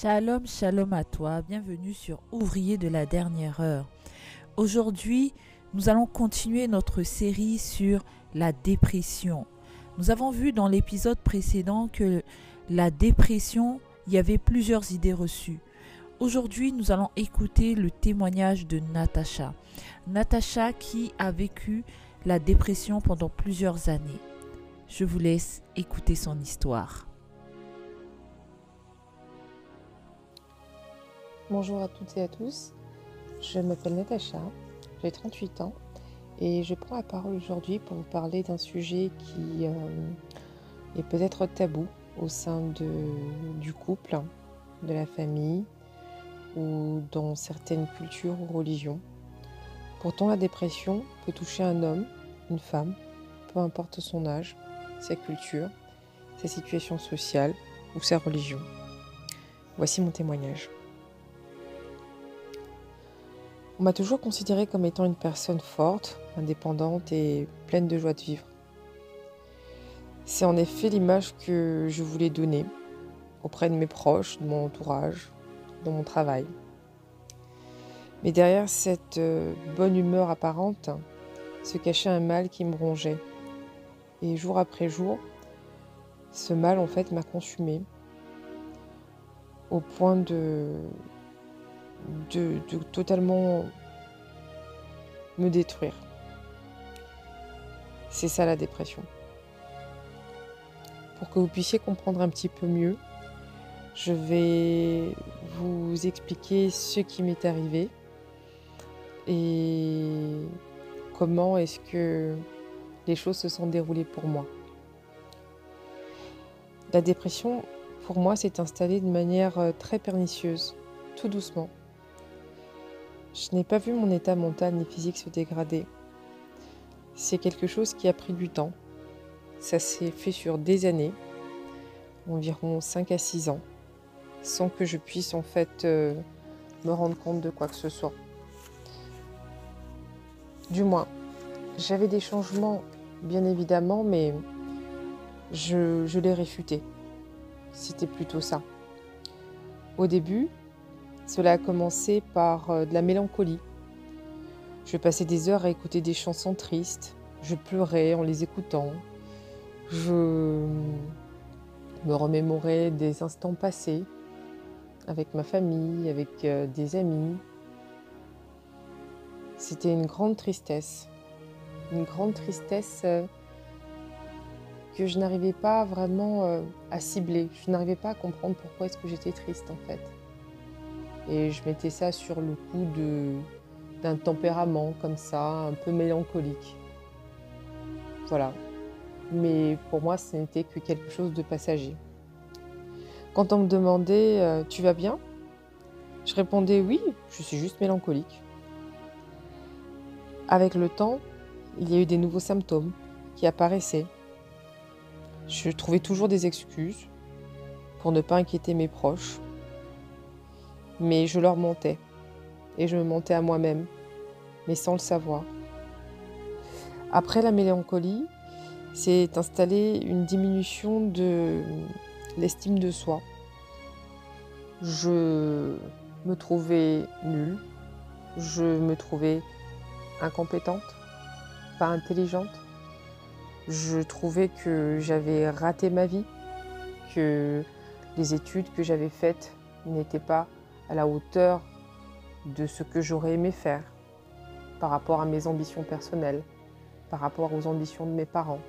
Shalom, shalom à toi, bienvenue sur Ouvrier de la dernière heure. Aujourd'hui, nous allons continuer notre série sur la dépression. Nous avons vu dans l'épisode précédent que la dépression, il y avait plusieurs idées reçues. Aujourd'hui, nous allons écouter le témoignage de Natacha. Natacha qui a vécu la dépression pendant plusieurs années. Je vous laisse écouter son histoire. Bonjour à toutes et à tous, je m'appelle Natacha, j'ai 38 ans et je prends la parole aujourd'hui pour vous parler d'un sujet qui euh, est peut-être tabou au sein du couple, de la famille ou dans certaines cultures ou religions. Pourtant la dépression peut toucher un homme, une femme, peu importe son âge, sa culture, sa situation sociale ou sa religion. Voici mon témoignage. On m'a toujours considérée comme étant une personne forte, indépendante et pleine de joie de vivre. C'est en effet l'image que je voulais donner auprès de mes proches, de mon entourage, de mon travail. Mais derrière cette euh, bonne humeur apparente se cachait un mal qui me rongeait. Et jour après jour, ce mal en fait m'a consumé au point de de, totalement me détruire. C'est ça la dépression. Pour que vous puissiez comprendre un petit peu mieux, je vais vous expliquer ce qui m'est arrivé et comment est-ce que les choses se sont déroulées pour moi. La dépression, pour moi, s'est installée de manière euh, très pernicieuse, tout doucement. Je n'ai pas vu mon état mental ni physique se dégrader. C'est quelque chose qui a pris du temps. Ça s'est fait sur des années, environ 5 à 6 ans, sans que je puisse en fait euh, me rendre compte de quoi que ce soit. Du moins, j'avais des changements, bien évidemment, mais je, je les réfutais. C'était plutôt ça. Au début, cela a commencé par euh, de la mélancolie. Je passais des heures à écouter des chansons tristes. Je pleurais en les écoutant. Je me remémorais des instants passés avec ma famille, avec euh, des amis. C'était une grande tristesse. Une grande tristesse euh, que je n'arrivais pas vraiment à cibler. Je n'arrivais pas à comprendre pourquoi est-ce que j'étais triste en fait. Et je mettais ça sur le coup d'un tempérament comme ça, un peu mélancolique. Voilà. Mais pour moi, ce n'était que quelque chose de passager. Quand on me demandait euh, Tu vas bien? Je répondais Oui, je suis juste mélancolique. Avec le temps, il y a eu des nouveaux symptômes qui apparaissaient. Je trouvais toujours des excuses pour ne pas inquiéter mes proches, mais je leur mentais. Et je me mentais à moi-même, mais sans le savoir. Après la mélancolie, s'est installée une diminution de l'estime de soi. Je me trouvais nulle, je me trouvais incompétente, pas intelligente. Je trouvais que j'avais raté ma vie, que les études que j'avais faites n'étaient pas à la hauteur de ce que j'aurais aimé faire par rapport à mes ambitions personnelles, par rapport aux ambitions de mes parents.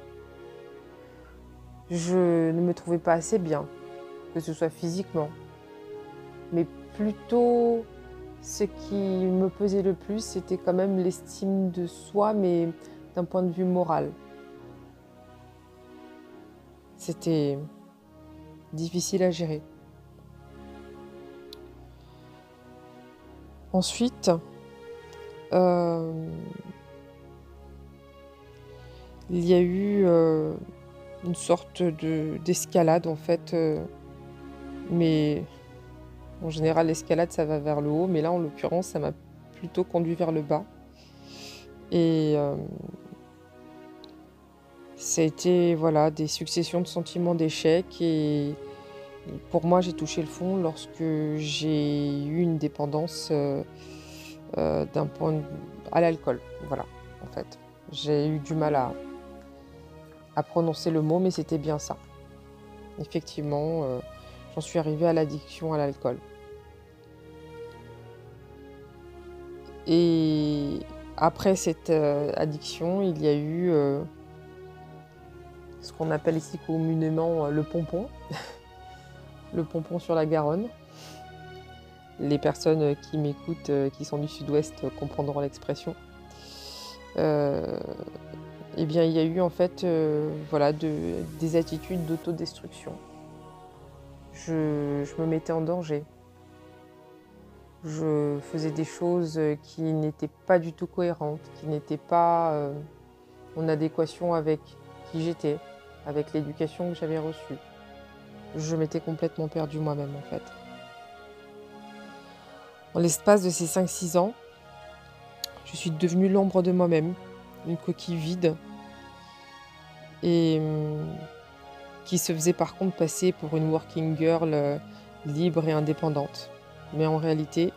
Je ne me trouvais pas assez bien, que ce soit physiquement, mais plutôt ce qui me pesait le plus, c'était quand même l'estime de soi, mais d'un point de vue moral. C'était difficile à gérer. Ensuite, euh, il y a eu euh, une sorte d'escalade en fait, euh, mais en général l'escalade ça va vers le haut, mais là en l'occurrence ça m'a plutôt conduit vers le bas. Et ça a été voilà, des successions de sentiments d'échec et pour moi, j'ai touché le fond lorsque j'ai eu une dépendance euh, euh, d'un point à l'alcool. Voilà, en fait. J'ai eu du mal à, à prononcer le mot, mais c'était bien ça. Effectivement, euh, j'en suis arrivée à l'addiction à l'alcool. Et après cette addiction, il y a eu ce qu'on appelle ici communément le pompon. le pompon sur la Garonne. Les personnes qui m'écoutent, euh, qui sont du sud-ouest, comprendront l'expression. Euh, eh bien, il y a eu en fait euh, voilà, des attitudes d'autodestruction. Je, me mettais en danger. Je faisais des choses qui n'étaient pas du tout cohérentes, qui n'étaient pas en adéquation avec qui j'étais, avec l'éducation que j'avais reçue je m'étais complètement perdue moi-même en fait. En l'espace de ces 5-6 ans, je suis devenue l'ombre de moi-même, une coquille vide, et hum, qui se faisait par contre passer pour une working girl euh, libre et indépendante. Mais en réalité,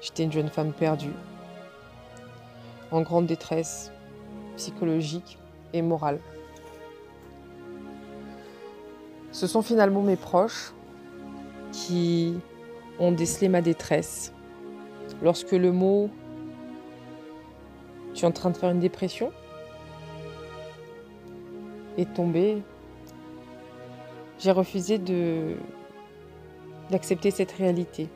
j'étais une jeune femme perdue, en grande détresse psychologique et morale. Ce sont finalement mes proches qui ont décelé ma détresse. Lorsque le mot tu es en train de faire une dépression est tombé, j'ai refusé d'accepter cette réalité.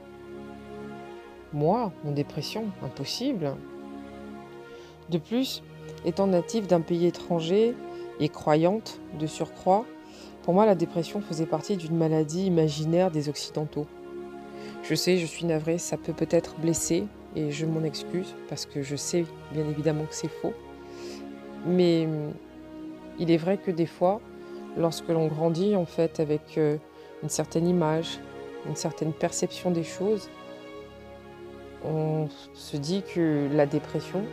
Moi, mon dépression, impossible. De plus, étant native d'un pays étranger et croyante de surcroît, pour moi, la dépression faisait partie d'une maladie imaginaire des Occidentaux. Je sais, je suis navrée, ça peut peut-être blesser, et je m'en excuse, parce que je sais bien évidemment que c'est faux. Mais hum, il est vrai que des fois, lorsque l'on grandit en fait avec euh, une certaine image, une certaine perception des choses, on se dit que la dépression,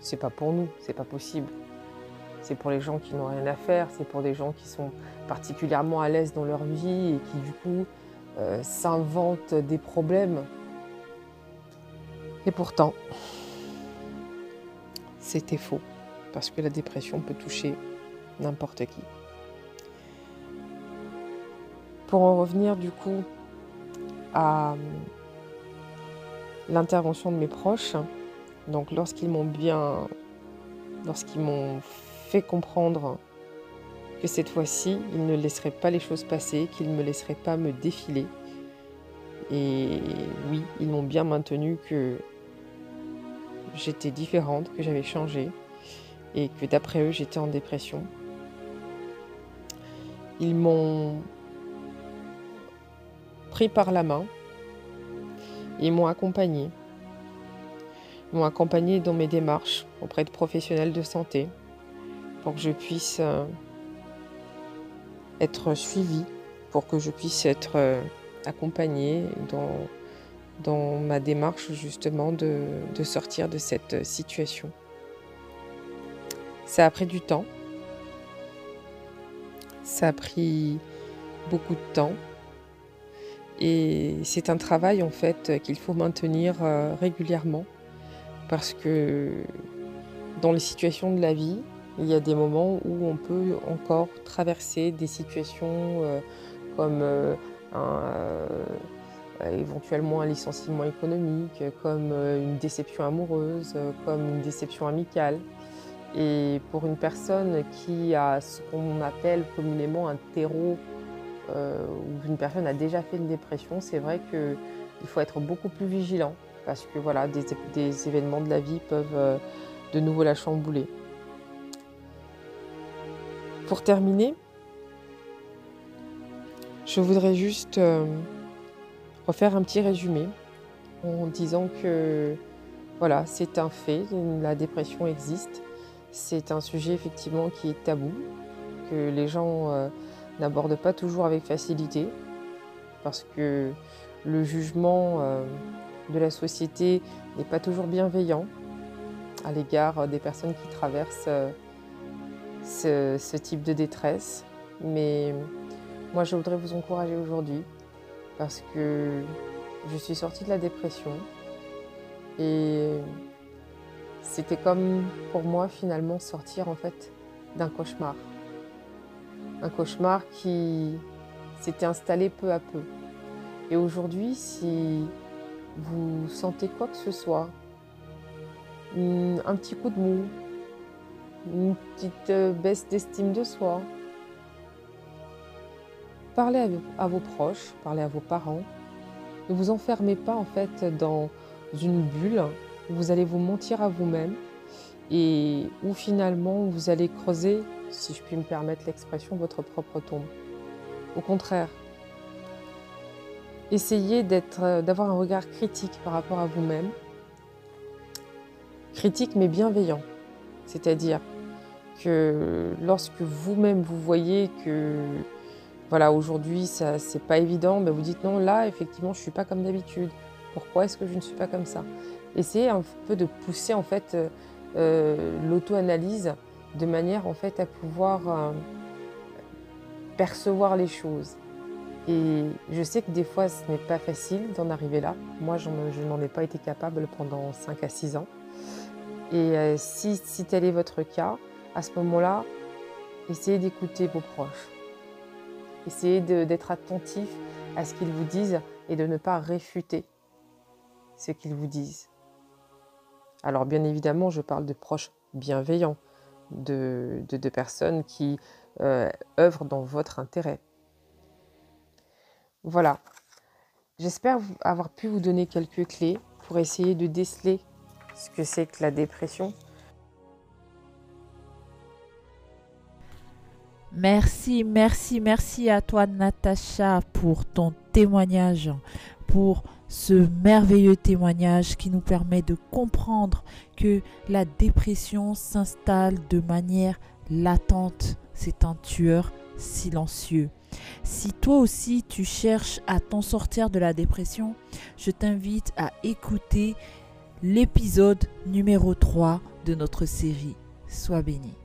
c'est pas pour nous, c'est pas possible. C'est pour les gens qui n'ont rien à faire, c'est pour des gens qui sont particulièrement à l'aise dans leur vie et qui du coup euh, s'inventent des problèmes. Et pourtant, c'était faux, parce que la dépression peut toucher n'importe qui. Pour en revenir du coup à l'intervention de mes proches, donc lorsqu'ils m'ont bien, lorsqu'ils m'ont fait comprendre que cette fois-ci, il ne laisserait pas les choses passer, qu'il ne me laisserait pas me défiler. Et oui, ils m'ont bien maintenu que j'étais différente, que j'avais changé et que d'après eux, j'étais en dépression. Ils m'ont pris par la main et m'ont accompagné. Ils m'ont accompagné dans mes démarches auprès de professionnels de santé pour que je puisse euh, être suivi pour que je puisse être euh, accompagnée dans, dans ma démarche justement de, de sortir de cette situation. Ça a pris du temps. Ça a pris beaucoup de temps. Et c'est un travail en fait qu'il faut maintenir euh, régulièrement parce que dans les situations de la vie, il y a des moments où on peut encore traverser des situations euh, comme euh, euh, éventuellement un licenciement économique, comme une déception amoureuse, comme une déception amicale. Et pour une personne qui a ce qu'on appelle communément un terreau, où une personne a déjà fait une dépression, c'est vrai qu'il faut être beaucoup plus vigilant parce que voilà, des, des événements de la vie peuvent de nouveau la chambouler. Pour terminer, je voudrais juste euh, refaire un petit résumé en disant que voilà, c'est un fait, la dépression existe. C'est un sujet effectivement qui est tabou, que les gens euh, n'abordent pas toujours avec facilité, parce que le jugement euh, de la société n'est pas toujours bienveillant à l'égard des personnes qui traversent ce, type de détresse. Mais Moi, je voudrais vous encourager aujourd'hui parce que je suis sortie de la dépression et c'était comme pour moi finalement sortir en fait d'un cauchemar. Un cauchemar qui s'était installé peu à peu. Et aujourd'hui, si vous sentez quoi que ce soit, un petit coup de mou, une petite euh, baisse d'estime de soi, parlez à vos proches, parlez à vos parents. Ne vous enfermez pas en fait dans une bulle. Où vous allez vous mentir à vous-même. Et où finalement vous allez creuser, si je puis me permettre l'expression, votre propre tombe. Au contraire, essayez d'avoir un regard critique par rapport à vous-même, critique mais bienveillant, c'est-à-dire que lorsque vous-même vous voyez que voilà, aujourd'hui, ça c'est pas évident, ben vous dites non, là, effectivement, je suis pas comme d'habitude. Pourquoi est-ce que je ne suis pas comme ça? Essayez un peu de pousser en fait euh, euh, l'auto-analyse de manière en fait à pouvoir euh, percevoir les choses. Et je sais que des fois, ce n'est pas facile d'en arriver là. Moi, je n'en ai pas été capable pendant 5 à 6 ans. Et si, si tel est votre cas, à ce moment-là, essayez d'écouter vos proches. Essayez d'être attentif à ce qu'ils vous disent et de ne pas réfuter ce qu'ils vous disent. Alors bien évidemment, je parle de proches bienveillants, de, personnes qui euh, œuvrent dans votre intérêt. Voilà. J'espère avoir pu vous donner quelques clés pour essayer de déceler ce que c'est que la dépression, Merci, merci, merci à toi Natacha pour ton témoignage, pour ce merveilleux témoignage qui nous permet de comprendre que la dépression s'installe de manière latente. C'est un tueur silencieux. Si toi aussi tu cherches à t'en sortir de la dépression, je t'invite à écouter l'épisode numéro 3 de notre série. Sois béni.